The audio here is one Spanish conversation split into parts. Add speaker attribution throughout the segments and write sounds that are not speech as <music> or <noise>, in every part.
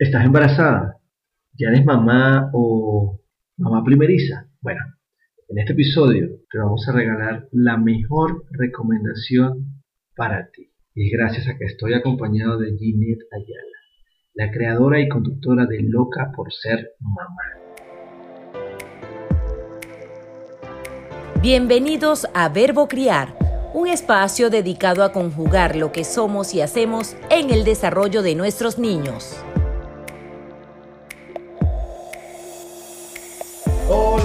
Speaker 1: ¿Estás embarazada? ¿Ya eres mamá o mamá primeriza? Bueno, en este episodio te vamos a regalar la mejor recomendación para ti. Y es gracias a que estoy acompañado de Ginette Ayala, la creadora y conductora de Loca por ser mamá.
Speaker 2: Bienvenidos a Verbo Criar, un espacio dedicado a conjugar lo que somos y hacemos en el desarrollo de nuestros niños.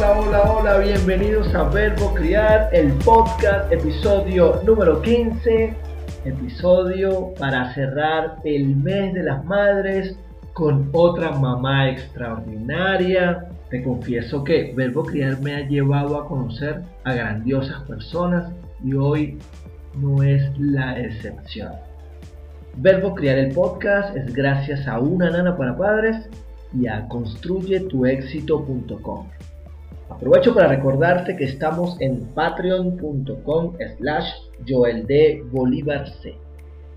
Speaker 1: Hola, hola, hola, bienvenidos a Verbo Criar, el podcast, episodio número 15, episodio para cerrar el mes de las madres con otra mamá extraordinaria. Te confieso que Verbo Criar me ha llevado a conocer a grandiosas personas y hoy no es la excepción. Verbo Criar el podcast es gracias a una nana para padres y a construyetuexito.com. Aprovecho para recordarte que estamos en patreon.com slash.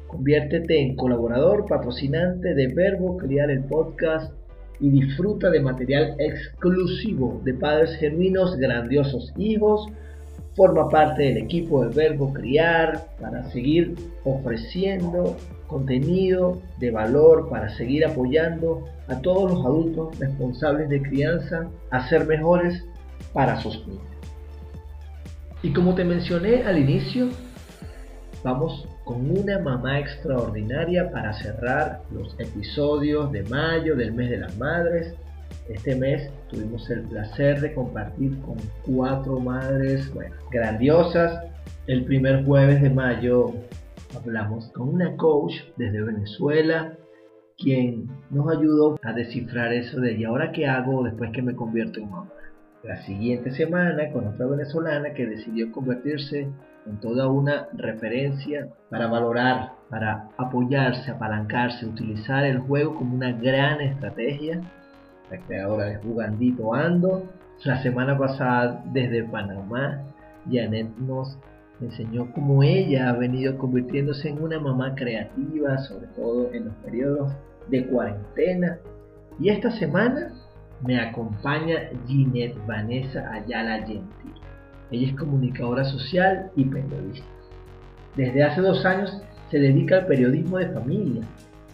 Speaker 1: Conviértete en colaborador patrocinante de Verbo Criar el Podcast y disfruta de material exclusivo de padres genuinos, grandiosos hijos. Forma parte del equipo de Verbo Criar para seguir ofreciendo contenido de valor, para seguir apoyando a todos los adultos responsables de crianza a ser mejores para sus. Y como te mencioné al inicio, vamos con una mamá extraordinaria para cerrar los episodios de mayo del mes de las madres. Este mes tuvimos el placer de compartir con cuatro madres grandiosas. El primer jueves de mayo hablamos con una coach desde Venezuela, quien nos ayudó a descifrar eso de ¿y ahora qué hago después que me convierto en mamá? La siguiente semana con otra venezolana que decidió convertirse en toda una referencia para valorar, para apoyarse, apalancarse, utilizar el juego como una gran estrategia. La creadora de Jugandito Ando. La semana pasada desde Panamá, Janet nos enseñó cómo ella ha venido convirtiéndose en una mamá creativa, sobre todo en los periodos de cuarentena. Y esta semana me acompaña Ginette Vanessa Ayala Gentil. Ella es comunicadora social y periodista. Desde hace dos años se dedica al periodismo de familia,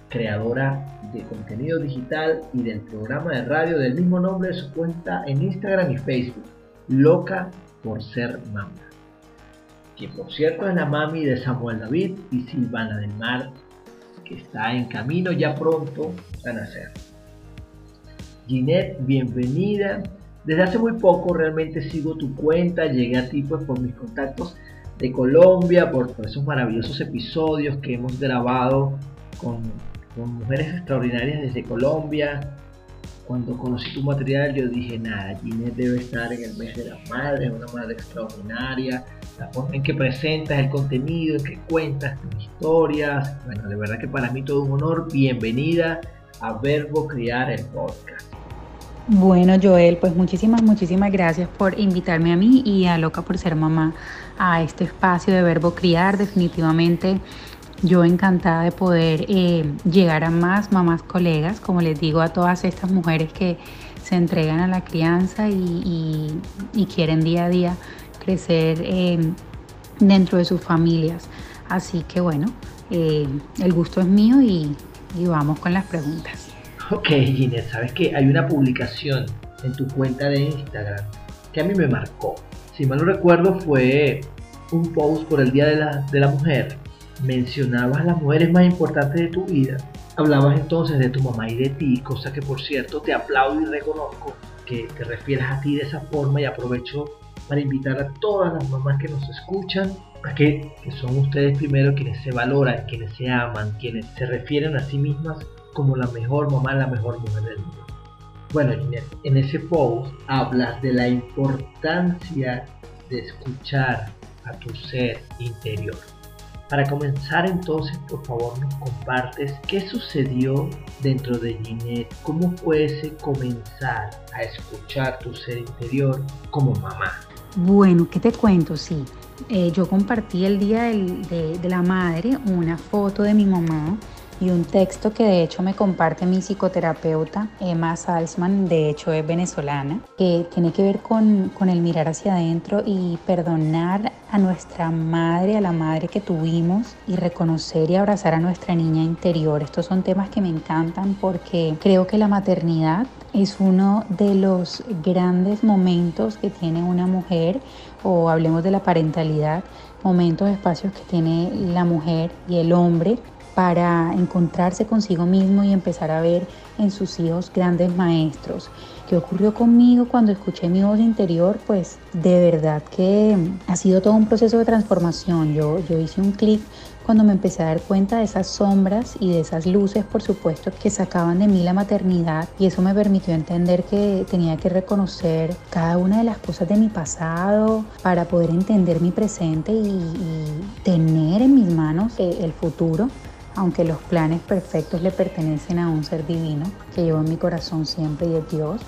Speaker 1: creadora de contenido digital y del programa de radio del mismo nombre de su cuenta en Instagram y Facebook, Loca por ser mamá. Que por cierto es la mami de Samuel David y Silvana del Mar, que está en camino ya pronto a nacer. Ginette, bienvenida. Desde hace muy poco realmente sigo tu cuenta, llegué a ti pues por mis contactos de Colombia, por, esos maravillosos episodios que hemos grabado con, con, mujeres extraordinarias desde Colombia. Cuando conocí tu material yo dije, nada, Ginette debe estar en el mes de las madres, una madre extraordinaria, la forma en que presentas el contenido, en que cuentas tus historias. Bueno, de verdad que para mí todo un honor. Bienvenida a Verbo Criar el Podcast.
Speaker 3: Bueno, Joel, pues muchísimas, muchísimas gracias por invitarme a mí y a Loca por ser mamá a este espacio de Verbo Criar. Definitivamente yo encantada de poder eh, llegar a más mamás colegas, como les digo a todas estas mujeres que se entregan a la crianza y, quieren día a día crecer eh, dentro de sus familias. Así que bueno, eh, el gusto es mío y vamos con las preguntas.
Speaker 1: Ok, Ginette, sabes que hay una publicación en tu cuenta de Instagram que a mí me marcó. Si mal no recuerdo, fue un post por el Día de la, de la Mujer. Mencionabas las mujeres más importantes de tu vida. Hablabas entonces de tu mamá y de ti, cosa que por cierto te aplaudo y reconozco que te refieras a ti de esa forma y aprovecho para invitar a todas las mamás que nos escuchan a que, que son ustedes primero quienes se valoran, quienes se aman, quienes se refieren a sí mismas como la mejor mamá, la mejor mujer del mundo. Bueno, en ese post hablas de la importancia de escuchar a tu ser interior. Para comenzar entonces, por favor, nos compartes qué sucedió dentro de Ginette, cómo fue ese comenzar a escuchar tu ser interior como mamá.
Speaker 3: Bueno, ¿qué te cuento? Sí, eh, yo compartí el día de, de la madre una foto de mi mamá y un texto que de hecho me comparte mi psicoterapeuta, Emma Salzman, de hecho es venezolana, que tiene que ver con, con el mirar hacia adentro y perdonar a nuestra madre, a la madre que tuvimos y reconocer y abrazar a nuestra niña interior. Estos son temas que me encantan porque creo que la maternidad es uno de los grandes momentos que tiene una mujer o hablemos de la parentalidad, momentos, espacios que tiene la mujer y el hombre para encontrarse consigo mismo y empezar a ver en sus hijos grandes maestros. ¿Qué ocurrió conmigo cuando escuché mi voz interior? Pues de verdad que ha sido todo un proceso de transformación. Yo, yo hice un clic cuando me empecé a dar cuenta de esas sombras y de esas luces, por supuesto, que sacaban de mí la maternidad y eso me permitió entender que tenía que reconocer cada una de las cosas de mi pasado para poder entender mi presente y, tener en mis manos eh, el futuro aunque los planes perfectos le pertenecen a un ser divino que llevo en mi corazón siempre y es Dios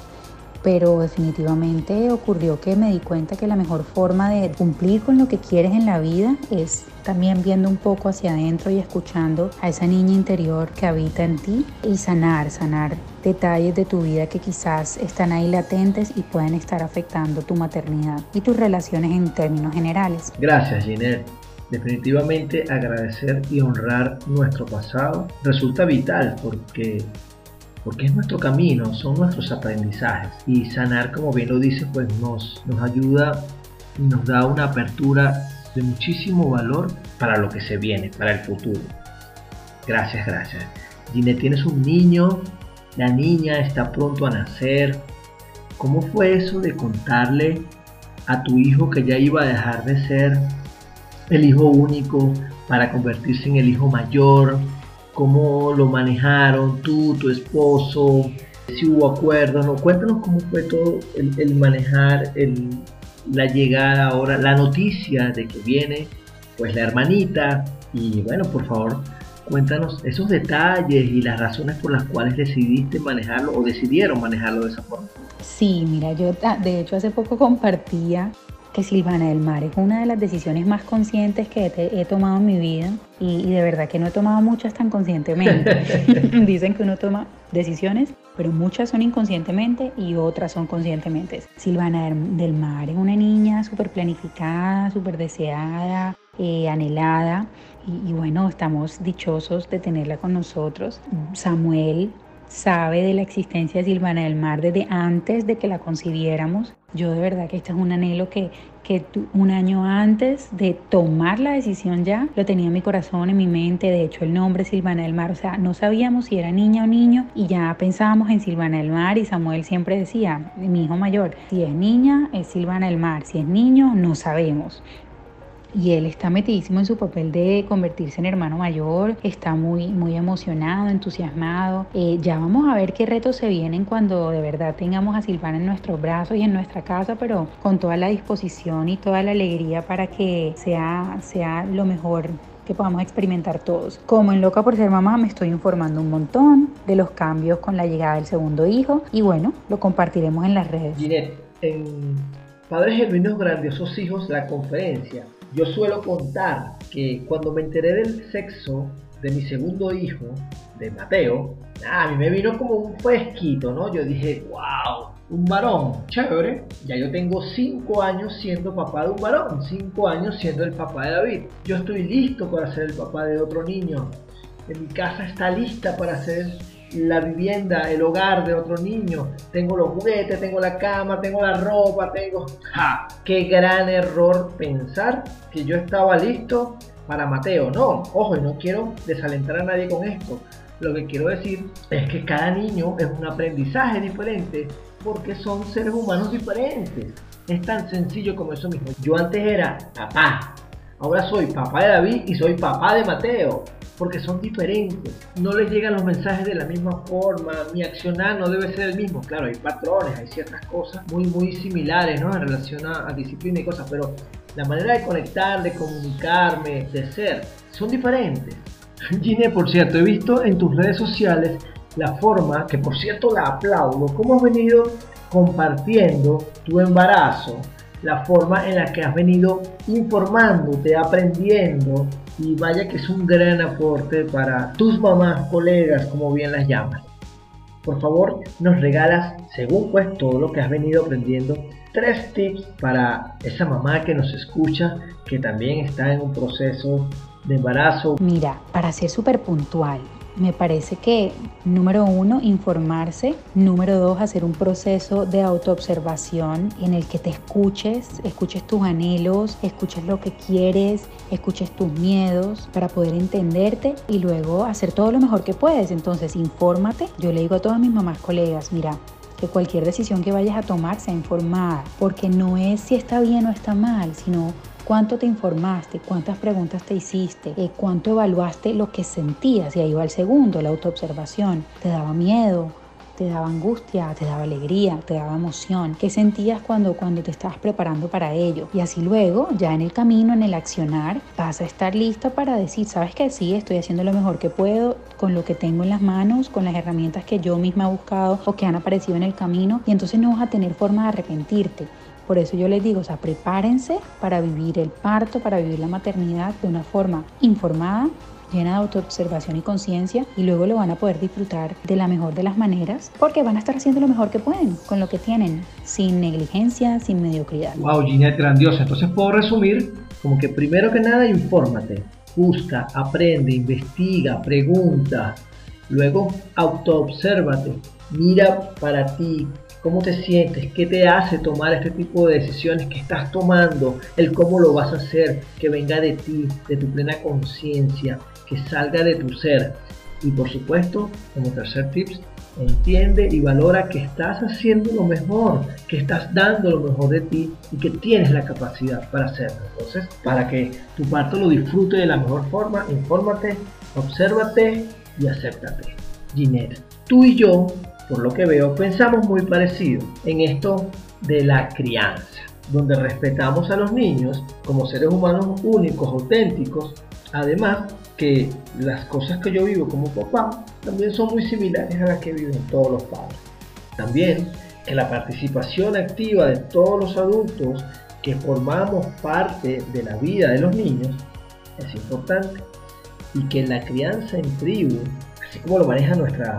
Speaker 3: pero definitivamente ocurrió que me di cuenta que la mejor forma de cumplir con lo que quieres en la vida es también viendo un poco hacia adentro y escuchando a esa niña interior que habita en ti y sanar, sanar detalles de tu vida que quizás están ahí latentes y pueden estar afectando tu maternidad y tus relaciones en términos generales.
Speaker 1: Gracias, Ginette. Definitivamente agradecer y honrar nuestro pasado resulta vital porque porque es nuestro camino, son nuestros aprendizajes. Y sanar, como bien lo dice, pues nos, nos ayuda y nos da una apertura de muchísimo valor para lo que se viene, para el futuro. Gracias, gracias. Gine, tienes un niño, la niña está pronto a nacer. ¿Cómo fue eso de contarle a tu hijo que ya iba a dejar de ser el hijo único para convertirse en el hijo mayor? cómo lo manejaron tú, tu esposo, si hubo acuerdos, ¿no? Cuéntanos cómo fue todo el, manejar la llegada ahora, la noticia de que viene pues la hermanita y bueno, por favor, cuéntanos esos detalles y las razones por las cuales decidiste manejarlo o decidieron manejarlo de esa forma.
Speaker 3: Sí, mira, yo de hecho hace poco compartía que Silvana del Mar es una de las decisiones más conscientes que he, tomado en mi vida y, de verdad que no he tomado muchas tan conscientemente. <laughs> <laughs> Dicen que uno toma decisiones, pero muchas son inconscientemente y otras son conscientemente. Silvana del Mar es una niña súper planificada, súper deseada, eh, anhelada y, y bueno, estamos dichosos de tenerla con nosotros. Samuel sabe de la existencia de Silvana del Mar desde antes de que la concibiéramos. Yo de verdad que este es un anhelo que, que un año antes de tomar la decisión ya lo tenía en mi corazón, en mi mente. De hecho, el nombre Silvana del Mar, o sea, no sabíamos si era niña o niño y ya pensábamos en Silvana del Mar y Samuel siempre decía, mi hijo mayor, si es niña es Silvana del Mar, si es niño no sabemos y él está metidísimo en su papel de convertirse en hermano mayor, está muy, muy emocionado, entusiasmado. Eh, ya vamos a ver qué retos se vienen cuando de verdad tengamos a Silvana en nuestros brazos y en nuestra casa, pero con toda la disposición y toda la alegría para que sea, sea lo mejor que podamos experimentar todos. Como en Loca por ser mamá me estoy informando un montón de los cambios con la llegada del segundo hijo y bueno, lo compartiremos en las redes.
Speaker 1: Ginette, en Padres Genuinos Grandiosos Hijos, la conferencia, yo suelo contar que cuando me enteré del sexo de mi segundo hijo, de Mateo, a mí me vino como un fresquito, ¿no? Yo dije, wow, un varón, chévere. Ya yo tengo cinco años siendo papá de un varón, cinco años siendo el papá de David. Yo estoy listo para ser el papá de otro niño. En mi casa está lista para ser la vivienda, el hogar de otro niño. Tengo los juguetes, tengo la cama, tengo la ropa, tengo... ¡Ja! ¡Qué gran error pensar que yo estaba listo para Mateo! No, ojo, y no quiero desalentar a nadie con esto. Lo que quiero decir es que cada niño es un aprendizaje diferente porque son seres humanos diferentes. Es tan sencillo como eso mismo. Yo antes era papá, ahora soy papá de David y soy papá de Mateo porque son diferentes. No les llegan los mensajes de la misma forma, mi accionar no debe ser el mismo. Claro, hay patrones, hay ciertas cosas muy, muy similares ¿no? en relación a, disciplina y cosas, pero la manera de conectar, de comunicarme, de ser, son diferentes. <laughs> Gine, por cierto, he visto en tus redes sociales la forma, que por cierto la aplaudo, cómo has venido compartiendo tu embarazo, la forma en la que has venido informándote, aprendiendo y vaya que es un gran aporte para tus mamás, colegas, como bien las llamas. Por favor, nos regalas, según pues todo lo que has venido aprendiendo, tres tips para esa mamá que nos escucha, que también está en un proceso de embarazo.
Speaker 3: Mira, para ser súper puntual, me parece que, número uno, informarse. Número dos, hacer un proceso de autoobservación en el que te escuches, escuches tus anhelos, escuches lo que quieres, escuches tus miedos para poder entenderte y luego hacer todo lo mejor que puedes. Entonces, infórmate. Yo le digo a todas mis mamás colegas, mira, que cualquier decisión que vayas a tomar sea informada, porque no es si está bien o está mal, sino cuánto te informaste, cuántas preguntas te hiciste, eh, cuánto evaluaste lo que sentías. Y ahí va el segundo, la autoobservación. ¿Te daba miedo? te daba angustia, te daba alegría, te daba emoción. ¿Qué sentías cuando, cuando te estabas preparando para ello? Y así luego, ya en el camino, en el accionar, vas a estar lista para decir, sabes que sí, estoy haciendo lo mejor que puedo con lo que tengo en las manos, con las herramientas que yo misma he buscado o que han aparecido en el camino. Y entonces no vas a tener forma de arrepentirte por eso yo les digo, o sea, prepárense para vivir el parto, para vivir la maternidad de una forma informada, llena de autoobservación y conciencia y luego lo van a poder disfrutar de la mejor de las maneras porque van a estar haciendo lo mejor que pueden con lo que tienen, sin negligencia, sin mediocridad.
Speaker 1: Wow, Ginette, grandiosa. Entonces puedo resumir como que primero que nada, infórmate, busca, aprende, investiga, pregunta, luego autoobsérvate, mira para ti, cómo te sientes, qué te hace tomar este tipo de decisiones que estás tomando, el cómo lo vas a hacer, que venga de ti, de tu plena conciencia, que salga de tu ser. Y por supuesto, como tercer tips, entiende y valora que estás haciendo lo mejor, que estás dando lo mejor de ti y que tienes la capacidad para hacerlo. Entonces, para que tu parto lo disfrute de la mejor forma, infórmate, obsérvate y acéptate. Tú y yo por lo que veo, pensamos muy parecido en esto de la crianza, donde respetamos a los niños como seres humanos únicos, auténticos, además que las cosas que yo vivo como papá también son muy similares a las que viven todos los padres. También que la participación activa de todos los adultos que formamos parte de la vida de los niños es importante y que la crianza en tribu, así como lo maneja nuestra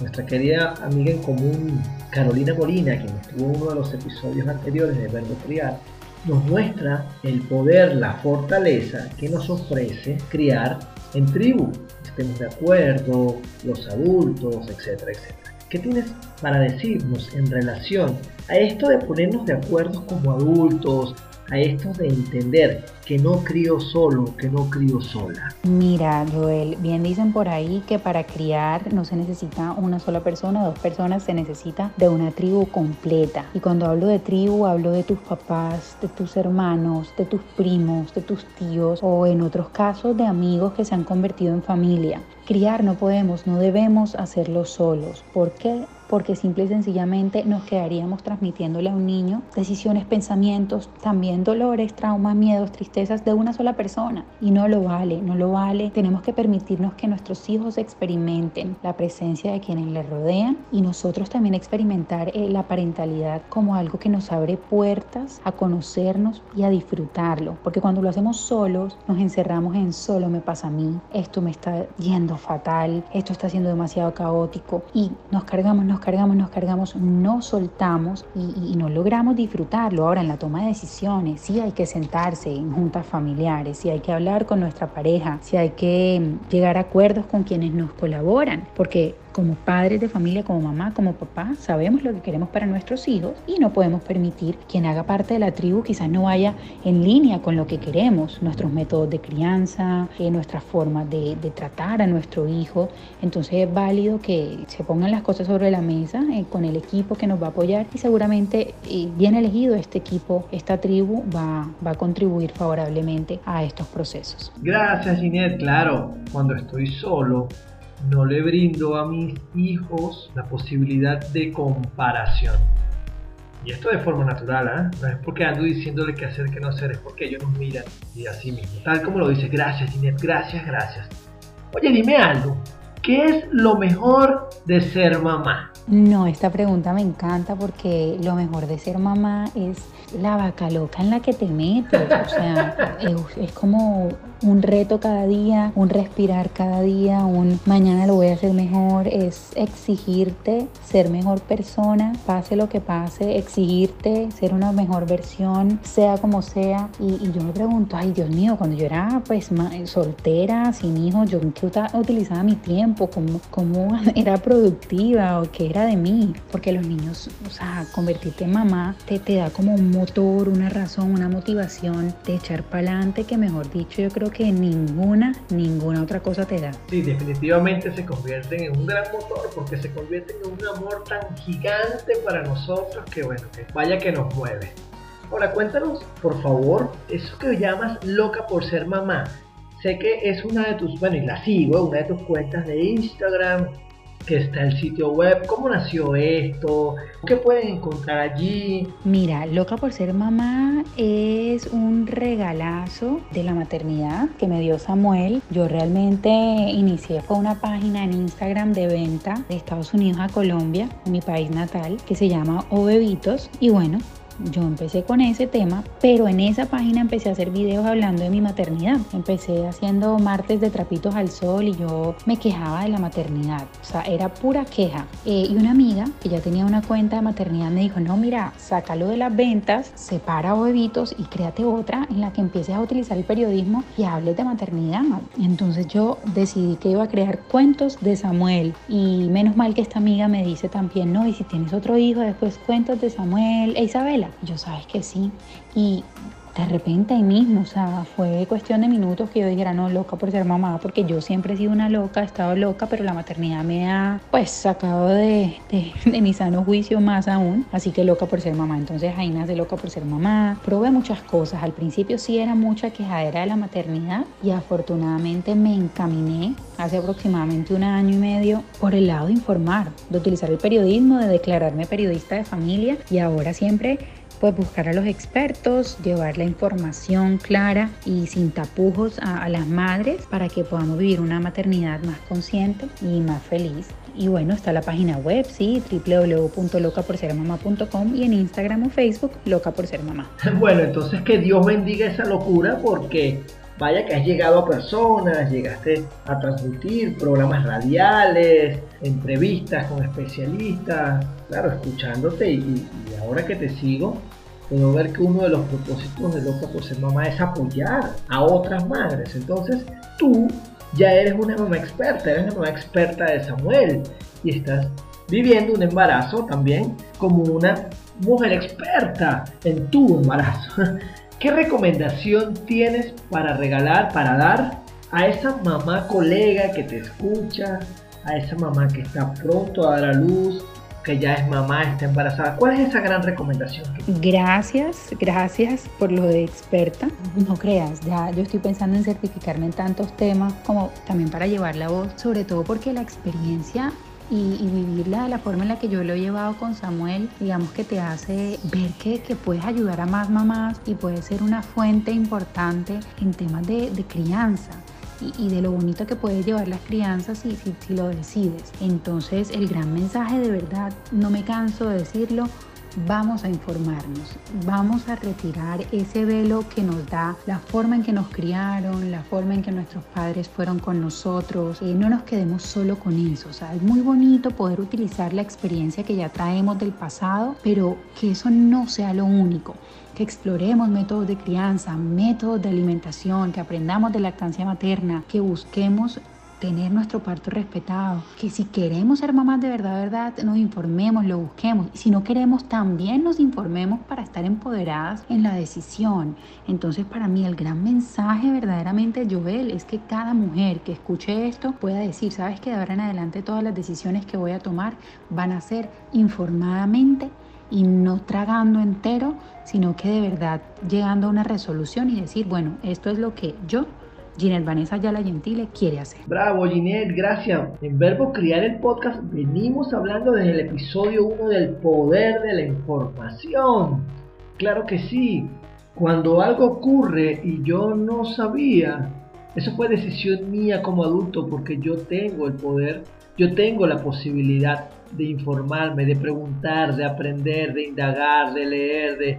Speaker 1: nuestra querida amiga en común Carolina Molina, quien estuvo en uno de los episodios anteriores de Verbo Criar, nos muestra el poder, la fortaleza que nos ofrece criar en tribu. Estemos de acuerdo, los adultos, etcétera, etcétera. ¿Qué tienes para decirnos en relación a esto de ponernos de acuerdo como adultos, a esto de entender que no crío solo, que no crío sola.
Speaker 3: Mira, Joel, bien dicen por ahí que para criar no se necesita una sola persona, dos personas, se necesita de una tribu completa. Y cuando hablo de tribu, hablo de tus papás, de tus hermanos, de tus primos, de tus tíos o en otros casos de amigos que se han convertido en familia. Criar no podemos, no debemos hacerlo solos. ¿Por qué? Porque simple y sencillamente nos quedaríamos transmitiéndole a un niño decisiones, pensamientos, también dolores, traumas, miedos, tristezas de una sola persona. Y no lo vale, no lo vale. Tenemos que permitirnos que nuestros hijos experimenten la presencia de quienes les rodean y nosotros también experimentar eh, la parentalidad como algo que nos abre puertas a conocernos y a disfrutarlo. Porque cuando lo hacemos solos, nos encerramos en solo me pasa a mí, esto me está yendo fatal, esto está siendo demasiado caótico y nos cargamos, nos cargamos, nos cargamos, no soltamos y, no logramos disfrutarlo. Ahora en la toma de decisiones, sí hay que sentarse en juntas familiares, sí hay que hablar con nuestra pareja, sí hay que mm, llegar a acuerdos con quienes nos colaboran, porque como padres de familia, como mamá, como papá, sabemos lo que queremos para nuestros hijos y no podemos permitir quien haga parte de la tribu quizás no vaya en línea con lo que queremos, nuestros métodos de crianza, eh, nuestra forma de, tratar a nuestro hijo. Entonces es válido que se pongan las cosas sobre la mesa eh, con el equipo que nos va a apoyar y seguramente eh, bien elegido este equipo, esta tribu va, va a contribuir favorablemente a estos procesos.
Speaker 1: Gracias Ginette, claro, cuando estoy solo no le brindo a mis hijos la posibilidad de comparación. Y esto de forma natural, ¿eh? no es porque ando diciéndole qué hacer, qué no hacer, es porque ellos nos miran y así mismo. Tal como lo dice, gracias Ginette, gracias, gracias. Oye, dime algo, ¿qué es lo mejor de ser mamá?
Speaker 3: No, esta pregunta me encanta porque lo mejor de ser mamá es la vaca loca en la que te metes. O sea, <laughs> es, como un reto cada día, un respirar cada día, un mañana lo voy a hacer mejor. Es exigirte ser mejor persona, pase lo que pase, exigirte ser una mejor versión, sea como sea. Y, yo me pregunto, ay Dios mío, cuando yo era pues soltera, sin hijos, yo en qué utilizaba mi tiempo, cómo, cómo <laughs> era productiva o qué era de mí. Porque los niños, o sea, convertirte en mamá te, te da como un motor, una razón, una motivación de echar para adelante que mejor dicho yo creo que ninguna, ninguna otra cosa te da.
Speaker 1: Sí, definitivamente se convierten en un gran motor porque se convierten en un amor tan gigante para nosotros que bueno, que vaya que nos mueve. Ahora cuéntanos, por favor, eso que llamas loca por ser mamá. Sé que es una de tus, bueno, y la sigo, una de tus cuentas de Instagram, que está el sitio web, cómo nació esto, qué pueden encontrar allí.
Speaker 3: Mira, Loca por ser mamá es un regalazo de la maternidad que me dio Samuel. Yo realmente inicié fue una página en Instagram de venta de Estados Unidos a Colombia, mi país natal, que se llama O Bebitos y bueno, yo empecé con ese tema, pero en esa página empecé a hacer videos hablando de mi maternidad. Empecé haciendo martes de trapitos al sol y yo me quejaba de la maternidad. O sea, era pura queja. Eh, y una amiga que ya tenía una cuenta de maternidad me dijo, no, mira, sácalo de las ventas, separa bebitos y créate otra en la que empieces a utilizar el periodismo y hables de maternidad. Entonces yo decidí que iba a crear cuentos de Samuel. Y menos mal que esta amiga me dice también, no, y si tienes otro hijo, después cuentos de Samuel e Isabela. Yo sabes que sí. Y de repente ahí mismo, o sea, fue cuestión de minutos que yo dijera, no, loca por ser mamá, porque yo siempre he sido una loca, he estado loca, pero la maternidad me ha, pues, sacado de, de, mi sano juicio más aún, así que loca por ser mamá. Entonces ahí nace loca por ser mamá. Probé muchas cosas, al principio sí era mucha quejadera de la maternidad y afortunadamente me encaminé hace aproximadamente un año y medio por el lado de informar, de utilizar el periodismo, de declararme periodista de familia y ahora siempre pues buscar a los expertos, llevar la información clara y sin tapujos a, las madres para que podamos vivir una maternidad más consciente y más feliz. Y bueno, está la página web, sí, www.locaporsermamá.com y en Instagram o Facebook, Loca por Ser Mamá. <laughs>
Speaker 1: Bueno, entonces que Dios bendiga esa locura porque vaya que has llegado a personas, llegaste a transmitir programas radiales, entrevistas con especialistas, claro, escuchándote y, ahora que te sigo, puedo ver que uno de los propósitos de Loca por ser mamá es apoyar a otras madres. Entonces tú ya eres una mamá experta, eres una mamá experta de Samuel y estás viviendo un embarazo también como una mujer experta en tu embarazo. <laughs> ¿Qué recomendación tienes para regalar, para dar a esa mamá colega que te escucha, a esa mamá que está pronto a dar a luz, que ya es mamá, está embarazada? ¿Cuál es esa gran recomendación?
Speaker 3: Gracias, gracias por lo de experta. No creas, ya yo estoy pensando en certificarme en tantos temas como también para llevar la voz, sobre todo porque la experiencia y, vivirla de la forma en la que yo lo he llevado con Samuel, digamos que te hace ver que, que puedes ayudar a más mamás y puedes ser una fuente importante en temas de, crianza. Y, de lo bonito que puedes llevar las crianzas si, si lo decides. Entonces el gran mensaje de verdad, no me canso de decirlo, vamos a informarnos, vamos a retirar ese velo que nos da la forma en que nos criaron, la forma en que nuestros padres fueron con nosotros. y no nos quedemos solo con eso. O sea, es muy bonito poder utilizar la experiencia que ya traemos del pasado, pero que eso no sea lo único que exploremos métodos de crianza, métodos de alimentación, que aprendamos de lactancia materna, que busquemos tener nuestro parto respetado, que si queremos ser mamás de verdad, verdad, nos informemos, lo busquemos. Si no queremos, también nos informemos para estar empoderadas en la decisión. Entonces, para mí, el gran mensaje verdaderamente, Joel, es que cada mujer que escuche esto pueda decir, sabes que de ahora en adelante todas las decisiones que voy a tomar van a ser informadamente y no tragando entero, sino que de verdad llegando a una resolución y decir, bueno, esto es lo que yo Ginette Vanessa Ayala Gentile quiere hacer.
Speaker 1: Bravo Ginette, gracias. En Verbo Criar el Podcast venimos hablando desde el episodio 1 del poder de la información. Claro que sí, cuando algo ocurre y yo no sabía, eso fue decisión mía como adulto porque yo tengo el poder, yo tengo la posibilidad de informarme, de preguntar, de aprender, de indagar, de leer, de...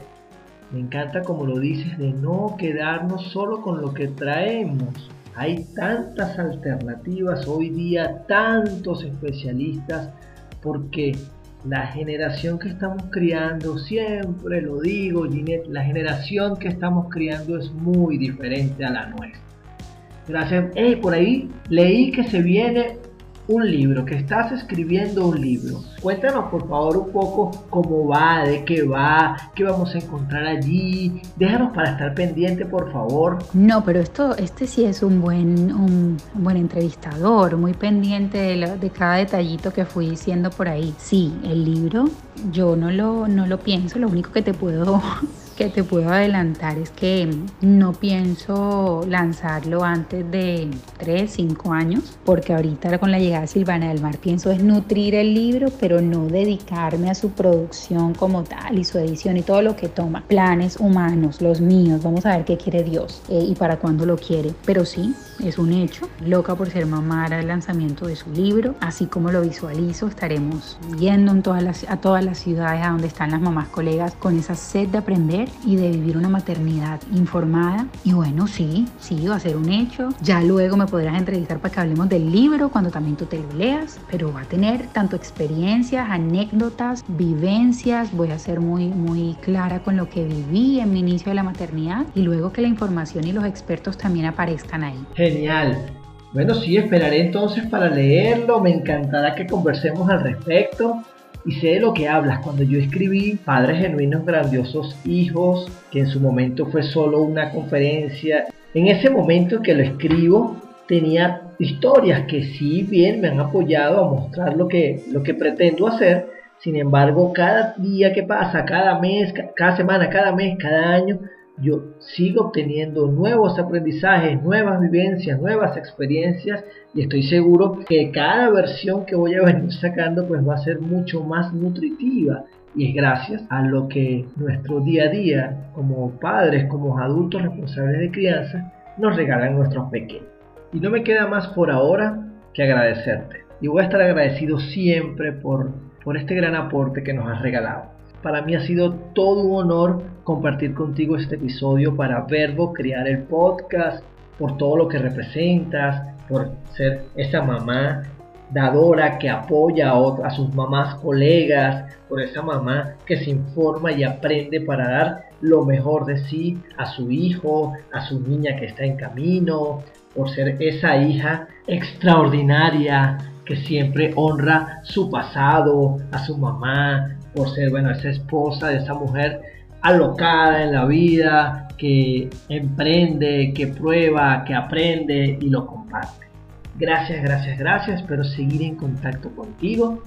Speaker 1: Me encanta como lo dices, de no quedarnos solo con lo que traemos. Hay tantas alternativas hoy día, tantos especialistas, porque la generación que estamos criando, siempre lo digo, Ginette, la generación que estamos criando es muy diferente a la nuestra. Gracias. Hey, por ahí leí que se viene un libro, que estás escribiendo un libro. Cuéntanos por favor un poco cómo va, de qué va, qué vamos a encontrar allí. Déjanos para estar pendiente, por favor.
Speaker 3: No, pero esto, este sí es un buen, un buen entrevistador, muy pendiente de, de cada detallito que fui diciendo por ahí. Sí, el libro, yo no lo, no lo pienso, lo único que te puedo que te puedo adelantar es que no pienso lanzarlo antes de 3, 5 años, porque ahorita con la llegada de Silvana del Mar pienso es nutrir el libro, pero no dedicarme a su producción como tal y su edición y todo lo que toma. Planes humanos, los míos, vamos a ver qué quiere Dios eh, y para cuándo lo quiere. Pero sí, es un hecho. Loca por ser mamá hará el lanzamiento de su libro, así como lo visualizo, estaremos yendo en todas las, a todas las ciudades a donde están las mamás colegas con esa sed de aprender y de vivir una maternidad informada. Y bueno, sí, sí, va a ser un hecho. Ya luego me podrás entrevistar para que hablemos del libro cuando también tú te lo leas, pero va a tener tanto experiencias, anécdotas, vivencias. Voy a ser muy, muy clara con lo que viví en mi inicio de la maternidad y luego que la información y los expertos también aparezcan ahí.
Speaker 1: Genial. Bueno, sí, esperaré entonces para leerlo. Me encantará que conversemos al respecto y sé de lo que hablas cuando yo escribí Padres Genuinos Grandiosos Hijos, que en su momento fue solo una conferencia. En ese momento que lo escribo tenía historias que sí bien me han apoyado a mostrar lo que, lo que pretendo hacer. Sin embargo, cada día que pasa, cada mes, cada semana, cada mes, cada año, yo sigo obteniendo nuevos aprendizajes, nuevas vivencias, nuevas experiencias y estoy seguro que cada versión que voy a venir sacando pues va a ser mucho más nutritiva y es gracias a lo que nuestro día a día como padres, como adultos responsables de crianza nos regalan nuestros pequeños. Y no me queda más por ahora que agradecerte y voy a estar agradecido siempre por, por este gran aporte que nos has regalado. Para mí ha sido todo un honor compartir contigo este episodio para Verbo crear el podcast, por todo lo que representas, por ser esa mamá dadora que apoya a, a, sus mamás colegas, por esa mamá que se informa y aprende para dar lo mejor de sí a su hijo, a su niña que está en camino, por ser esa hija extraordinaria que siempre honra su pasado, a su mamá, por ser, bueno, esa esposa de esa mujer alocada en la vida, que emprende, que prueba, que aprende y lo comparte. Gracias, gracias, gracias. Espero seguir en contacto contigo.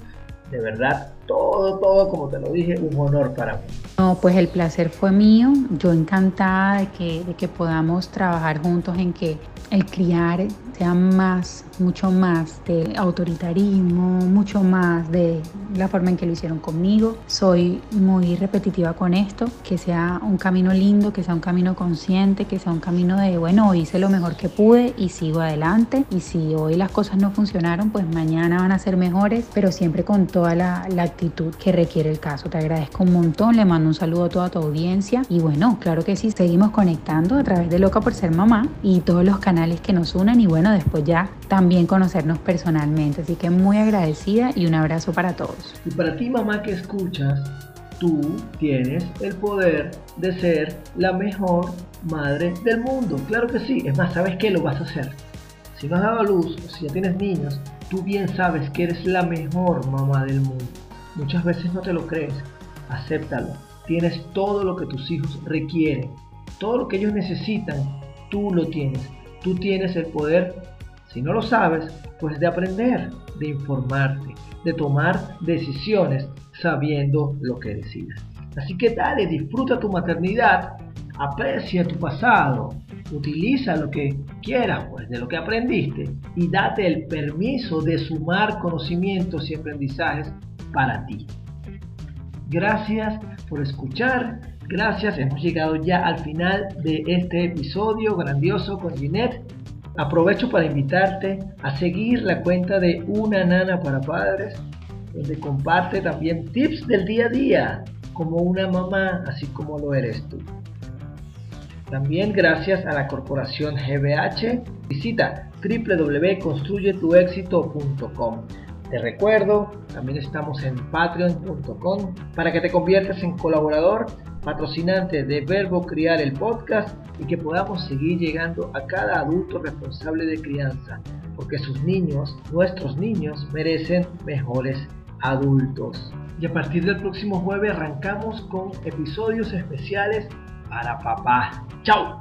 Speaker 1: De verdad, todo, todo, como te lo dije, un honor para mí.
Speaker 3: No, pues el placer fue mío. Yo encantada de que, de que podamos trabajar juntos en que el criar sea más, mucho más de autoritarismo, mucho más de la forma en que lo hicieron conmigo. Soy muy repetitiva con esto, que sea un camino lindo, que sea un camino consciente, que sea un camino de, bueno, hice lo mejor que pude y sigo adelante. Y si hoy las cosas no funcionaron, pues mañana van a ser mejores, pero siempre con toda la, la actitud que requiere el caso. Te agradezco un montón, le mando un saludo a toda tu audiencia y bueno, claro que sí, seguimos conectando a través de Loca por Ser Mamá y todos los canales que nos unen y bueno, después ya también conocernos personalmente. Así que muy agradecida y un abrazo para todos.
Speaker 1: Y para ti mamá que escuchas, tú tienes el poder de ser la mejor madre del mundo. Claro que sí, es más, ¿sabes qué? Lo vas a hacer. Si no has dado a luz, o si ya tienes niños, tú bien sabes que eres la mejor mamá del mundo. Muchas veces no te lo crees, acéptalo. Tienes todo lo que tus hijos requieren, todo lo que ellos necesitan, tú lo tienes. Tú tienes el poder, si no lo sabes, pues de aprender, de informarte, de tomar decisiones sabiendo lo que decidas. Así que dale, disfruta tu maternidad, aprecia tu pasado, utiliza lo que quieras pues de lo que aprendiste y date el permiso de sumar conocimientos y aprendizajes para ti. Gracias por escuchar, gracias, hemos llegado ya al final de este episodio grandioso con Ginette. Aprovecho para invitarte a seguir la cuenta de Una Nana para Padres donde comparte también tips del día a día, como una mamá, así como lo eres tú. También gracias a la corporación GBH, visita www.construyetuexito.com. Te recuerdo, también estamos en patreon.com para que te conviertas en colaborador, patrocinante de Verbo Criar el podcast y que podamos seguir llegando a cada adulto responsable de crianza, porque sus niños, nuestros niños, merecen mejores adultos. Y a partir del próximo jueves arrancamos con episodios especiales para papá. ¡Chao!